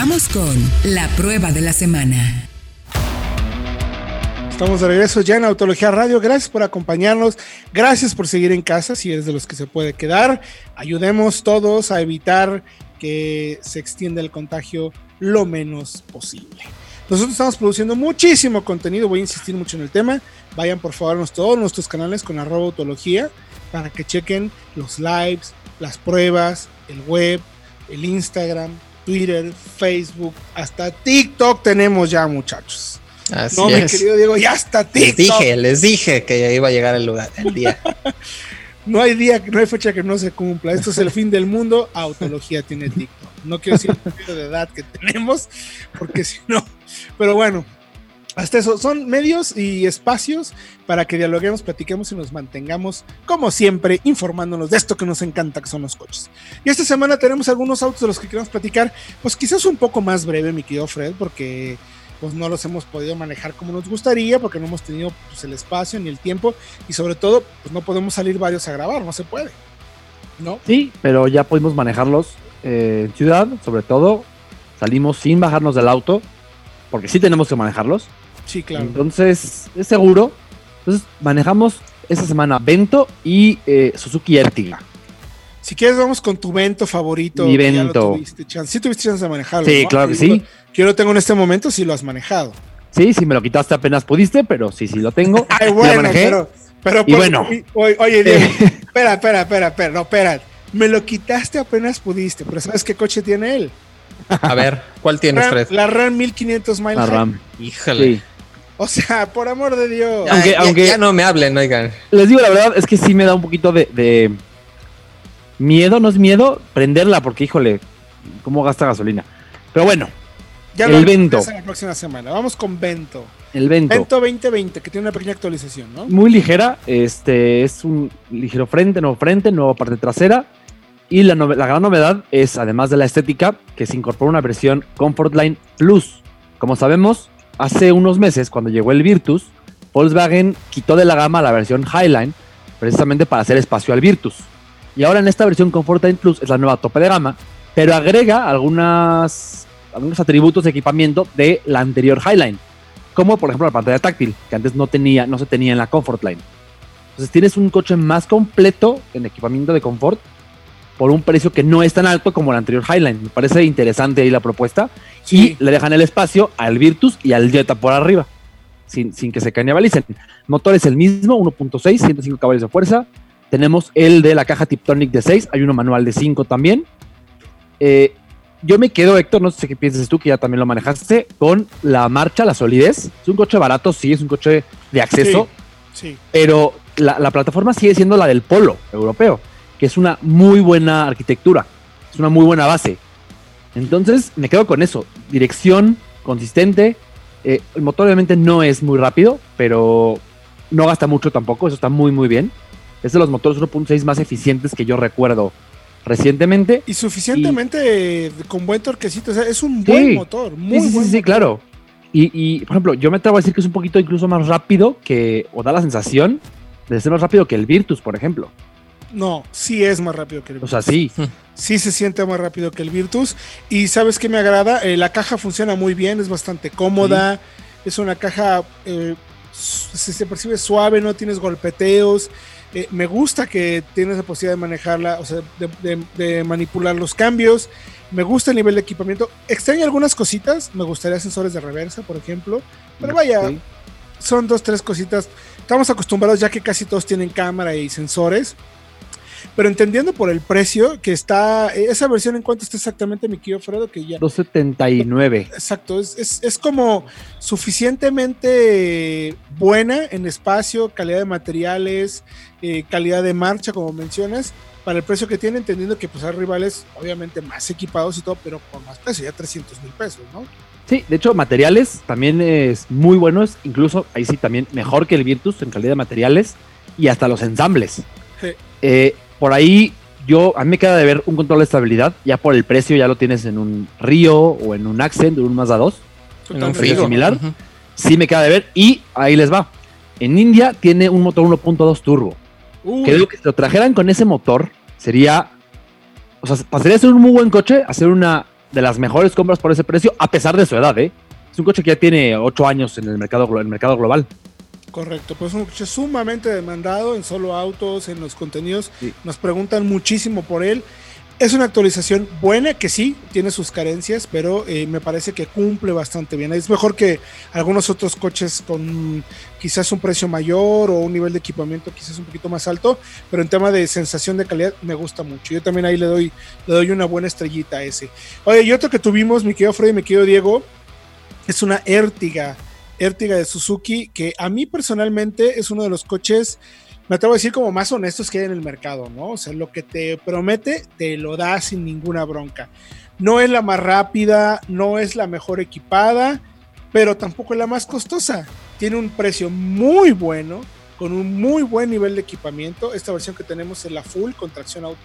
Vamos con la prueba de la semana. Estamos de regreso ya en Autología Radio. Gracias por acompañarnos. Gracias por seguir en casa si eres de los que se puede quedar. Ayudemos todos a evitar que se extienda el contagio lo menos posible. Nosotros estamos produciendo muchísimo contenido, voy a insistir mucho en el tema. Vayan por favor a todos nuestros canales con arroba autología para que chequen los lives, las pruebas, el web, el Instagram, Twitter, Facebook, hasta TikTok tenemos ya muchachos. Así no, mi querido Diego, ya está TikTok. Les dije, les dije que ya iba a llegar el lugar, el día. no hay día, no hay fecha que no se cumpla. Esto es el fin del mundo. Autología tiene TikTok. No quiero decir el de edad que tenemos, porque si no. Pero bueno, hasta eso, son medios y espacios para que dialoguemos, platiquemos y nos mantengamos, como siempre, informándonos de esto que nos encanta, que son los coches. Y esta semana tenemos algunos autos de los que queremos platicar, pues quizás un poco más breve, mi querido Fred, porque pues no los hemos podido manejar como nos gustaría, porque no hemos tenido pues, el espacio ni el tiempo, y sobre todo, pues no podemos salir varios a grabar, no se puede. ¿No? Sí, pero ya pudimos manejarlos eh, en ciudad, sobre todo. Salimos sin bajarnos del auto, porque sí tenemos que manejarlos. Sí, claro. Entonces, es seguro. Entonces, manejamos esta semana Vento y eh, Suzuki Ertiga. Si quieres, vamos con tu Vento favorito. Mi Vento. Tuviste chance. Sí tuviste chance de manejarlo. Sí, claro que sí. Yo lo tengo en este momento, sí lo has manejado. Sí, sí, me lo quitaste apenas pudiste, pero sí, sí lo tengo. Ay, bueno, pero, pero, y bueno. Oye, Diego, espera, espera, espera, espera, no, espera. Me lo quitaste apenas pudiste, pero ¿sabes qué coche tiene él? A ver, ¿cuál tienes, Fred? La RAM 1500 miles. La RAM. Híjole. O sea, por amor de Dios. aunque, ya, aunque ya no me hablen, oigan. Les digo la verdad, es que sí me da un poquito de, miedo, no es miedo, prenderla, porque híjole, ¿cómo gasta gasolina? Pero bueno, ya el Vento. La próxima semana. Vamos con Vento. El Vento. Vento 2020, que tiene una pequeña actualización, ¿no? Muy ligera. Este es un ligero frente, nuevo frente, nueva parte trasera. Y la, la gran novedad es, además de la estética, que se incorpora una versión Comfort Line Plus. Como sabemos, hace unos meses, cuando llegó el Virtus, Volkswagen quitó de la gama la versión Highline, precisamente para hacer espacio al Virtus. Y ahora en esta versión Comfort Line Plus es la nueva tope de gama, pero agrega algunas, algunos atributos de equipamiento de la anterior Highline, como por ejemplo la pantalla táctil, que antes no, tenía, no se tenía en la Comfort Line. Entonces tienes un coche más completo en equipamiento de confort por un precio que no es tan alto como el anterior Highline. Me parece interesante ahí la propuesta. Y le dejan el espacio al Virtus y al Jetta por arriba, sin, sin que se canibalicen. Motor es el mismo, 1.6, 105 caballos de fuerza. Tenemos el de la caja Tiptonic de 6, hay uno manual de 5 también. Eh, yo me quedo, Héctor, no sé qué piensas tú, que ya también lo manejaste, con la marcha, la solidez. Es un coche barato, sí, es un coche de acceso, sí, pero la, la plataforma sigue siendo la del Polo europeo que es una muy buena arquitectura, es una muy buena base. Entonces me quedo con eso, dirección consistente, eh, el motor obviamente no es muy rápido, pero no gasta mucho tampoco, eso está muy muy bien. Es de los motores 1.6 más eficientes que yo recuerdo recientemente. Y suficientemente con buen torquecito, o sea, es un buen motor, muy sí, sí, sí, claro. Y, y, por ejemplo, yo me atrevo a decir que es un poquito incluso más rápido que, o da la sensación de ser más rápido que el Virtus, por ejemplo. No, sí es más rápido que el Virtus. O sea, sí. Sí se siente más rápido que el Virtus. Y sabes qué me agrada, eh, la caja funciona muy bien, es bastante cómoda. Es una caja, eh, se, percibe suave, no tienes golpeteos. Eh, me gusta que tienes la posibilidad de manejarla, o sea, de, manipular los cambios. Me gusta el nivel de equipamiento. Extraño algunas cositas. Me gustaría sensores de reversa, por ejemplo. Pero vaya, son dos, tres cositas. Estamos acostumbrados ya que casi todos tienen cámara y sensores pero entendiendo por el precio que está, esa versión en cuanto está exactamente, mi querido Fredo, que ya... 279. Exacto, es, es, como suficientemente buena en espacio, calidad de materiales, eh, calidad de marcha, como mencionas, para el precio que tiene, entendiendo que pues hay rivales obviamente más equipados y todo, pero con más precio, ya 300 mil pesos, ¿no? Sí, de hecho, materiales también es muy buenos, incluso ahí sí también mejor que el Virtus en calidad de materiales y hasta los ensambles. Sí. Eh, por ahí yo, a mí me queda de ver un control de estabilidad, ya por el precio ya lo tienes en un Río o en un Accent, en un Mazda 2, en un similar. Sí me queda de ver y ahí les va. En India tiene un motor 1.2 turbo. Creo que si lo trajeran con ese motor sería, o sea, pasaría a ser un muy buen coche, hacer una de las mejores compras por ese precio, a pesar de su edad, ¿eh? Es un coche que ya tiene 8 años en el mercado, en el mercado global. Correcto, pues es un coche sumamente demandado en solo autos, en los contenidos. Sí. Nos preguntan muchísimo por él. Es una actualización buena que sí, tiene sus carencias, pero eh, me parece que cumple bastante bien. Es mejor que algunos otros coches con quizás un precio mayor o un nivel de equipamiento quizás un poquito más alto, pero en tema de sensación de calidad me gusta mucho. Yo también ahí le doy, le doy una buena estrellita a ese. Oye, y otro que tuvimos, mi querido Freddy, mi querido Diego, es una Ertiga. Ertiga de Suzuki, que a mí personalmente es uno de los coches, me atrevo a decir, como más honestos que hay en el mercado, ¿no? O sea, lo que te promete, te lo da sin ninguna bronca. No es la más rápida, no es la mejor equipada, pero tampoco es la más costosa. Tiene un precio muy bueno, con un muy buen nivel de equipamiento. Esta versión que tenemos es la full con tracción, auto,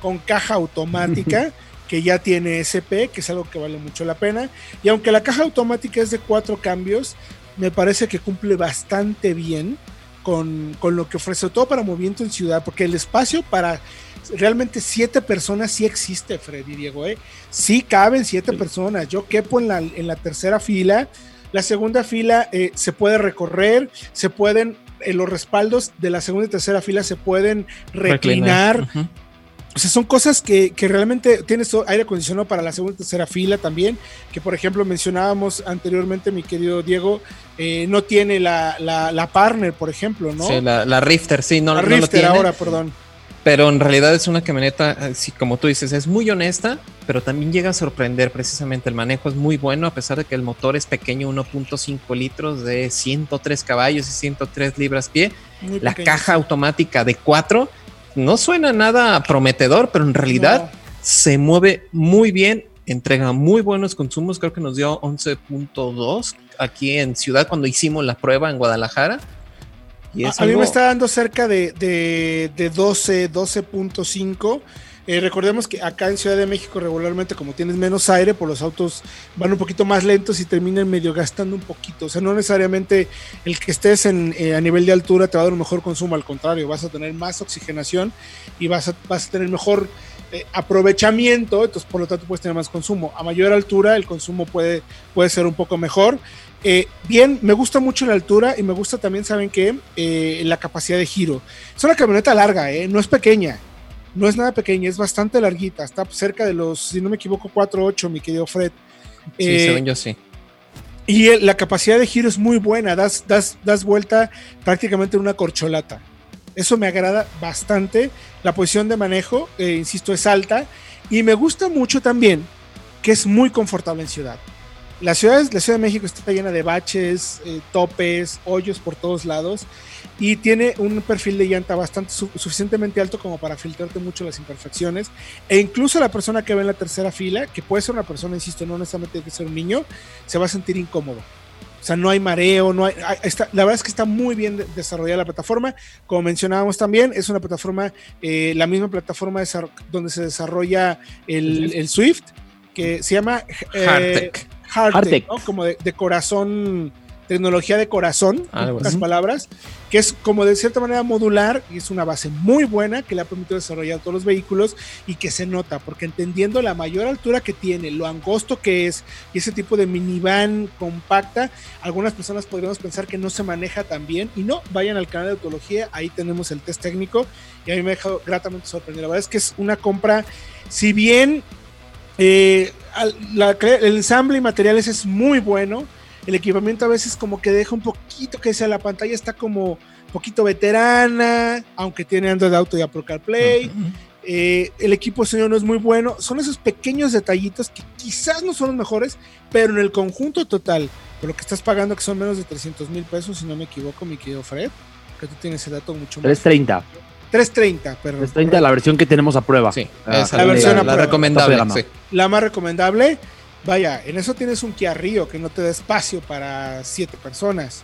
con, caja automática que ya tiene SP, que es algo que vale mucho la pena. Y aunque la caja automática es de cuatro cambios, me parece que cumple bastante bien con, con lo que ofrece, todo para movimiento en ciudad, porque el espacio para realmente siete personas sí existe, Freddy Diego, ¿eh? Sí caben siete personas. Yo quepo en la, en la tercera fila. La segunda fila eh, se puede recorrer, se pueden, en los respaldos de la segunda y tercera fila se pueden reclinar. Ujú. O sea, son cosas que, que realmente tienes aire acondicionado para la segunda y tercera fila también, que por ejemplo mencionábamos anteriormente, mi querido Diego, eh, no tiene la, la, la partner, por ejemplo, ¿no? Sí, la, la Rifter, sí, no, la no lo Rifter tiene. ahora, perdón. Pero en realidad es una camioneta, eh, sí, como tú dices, es muy honesta, pero también llega a sorprender precisamente. El manejo es muy bueno, a pesar de que el motor es pequeño, 1.5 litros de 103 caballos y 103 libras pie. Muy La pequeño. caja automática de 4 no suena nada prometedor, pero en realidad No. se mueve muy bien, entrega muy buenos consumos. Creo que nos dio 11.2 aquí en Ciudad cuando hicimos la prueba en Guadalajara. Y A, mí me está dando cerca de, de, de 12, 12.5. Eh, recordemos que acá en Ciudad de México regularmente como tienes menos aire, por los autos van un poquito más lentos y terminan medio gastando un poquito. O sea, no necesariamente el que estés en, eh, a nivel de altura te va a dar un mejor consumo, al contrario, vas a tener más oxigenación y vas a, vas a tener mejor eh, aprovechamiento, entonces por lo tanto puedes tener más consumo. A mayor altura el consumo puede, puede ser un poco mejor. Bien, me gusta mucho la altura y me gusta también, ¿saben qué? Eh, la capacidad de giro. Es una camioneta larga, no es pequeña. No es nada pequeña, es bastante larguita. Está cerca de los, si no me equivoco, 4.8, mi querido Fred. Sí, Eh, según yo sí. y el- la capacidad de giro es muy buena. Das, das, das vuelta prácticamente en una corcholata. Eso me agrada bastante. La posición de manejo, eh, insisto, es alta. Y me gusta mucho también que es muy confortable en ciudad. La ciudad, la ciudad de México está llena de baches, eh, topes, hoyos por todos lados. Y tiene un perfil de llanta bastante su- suficientemente alto como para filtrarte mucho las imperfecciones. E incluso la persona que va en la tercera fila, que puede ser una persona, insisto, no necesariamente tiene que ser un niño, se va a sentir incómodo. O sea, no hay mareo, no hay, hay- está- la verdad es que está muy bien de- desarrollada la plataforma. Como mencionábamos también, es una plataforma, eh, la misma plataforma donde se desarrolla el, el Swift, que se llama eh, Hardtech. ¿no? como de, de corazón, tecnología de corazón, en Algo pocas así. palabras, que es como de cierta manera modular y es una base muy buena que le ha permitido desarrollar todos los vehículos y que se nota, porque entendiendo la mayor altura que tiene, lo angosto que es y ese tipo de minivan compacta, algunas personas podríamos pensar que no se maneja tan bien y no, vayan al canal de autología, ahí tenemos el test técnico y a mí me ha dejado gratamente sorprendido. La verdad es que es una compra, si bien eh, la- el ensamble y materiales es muy bueno, el equipamiento a veces como que deja un poquito que sea la pantalla está como un poquito veterana, aunque tiene Android Auto y Apple CarPlay. Eh, el equipo de sonido no es muy bueno. Son esos pequeños detallitos que quizás no son los mejores, pero en el conjunto total, por lo que estás pagando, que son menos de 300 mil pesos, si no me equivoco, mi querido Fred, que tú tienes el dato mucho más. 330. 330, perdón. 330 la versión que tenemos a prueba. Sí, Ah, esa la versión la, a prueba. recomendable. Sí. La más recomendable, vaya, en eso tienes un Kia Rio que no te da espacio para siete personas.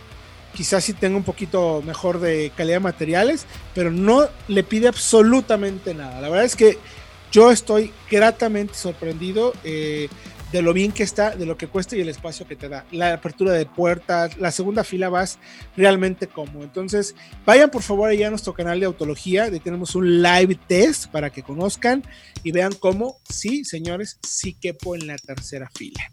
Quizás sí tenga un poquito mejor de calidad de materiales, pero no le pide absolutamente nada. La verdad es que yo estoy gratamente sorprendido. eh, de lo bien que está, de lo que cuesta y el espacio que te da. La apertura de puertas, la segunda fila vas realmente cómodo. Entonces, vayan por favor allá a nuestro canal de autología, tenemos un live test para que conozcan y vean cómo, sí, señores, sí quepo en la tercera fila.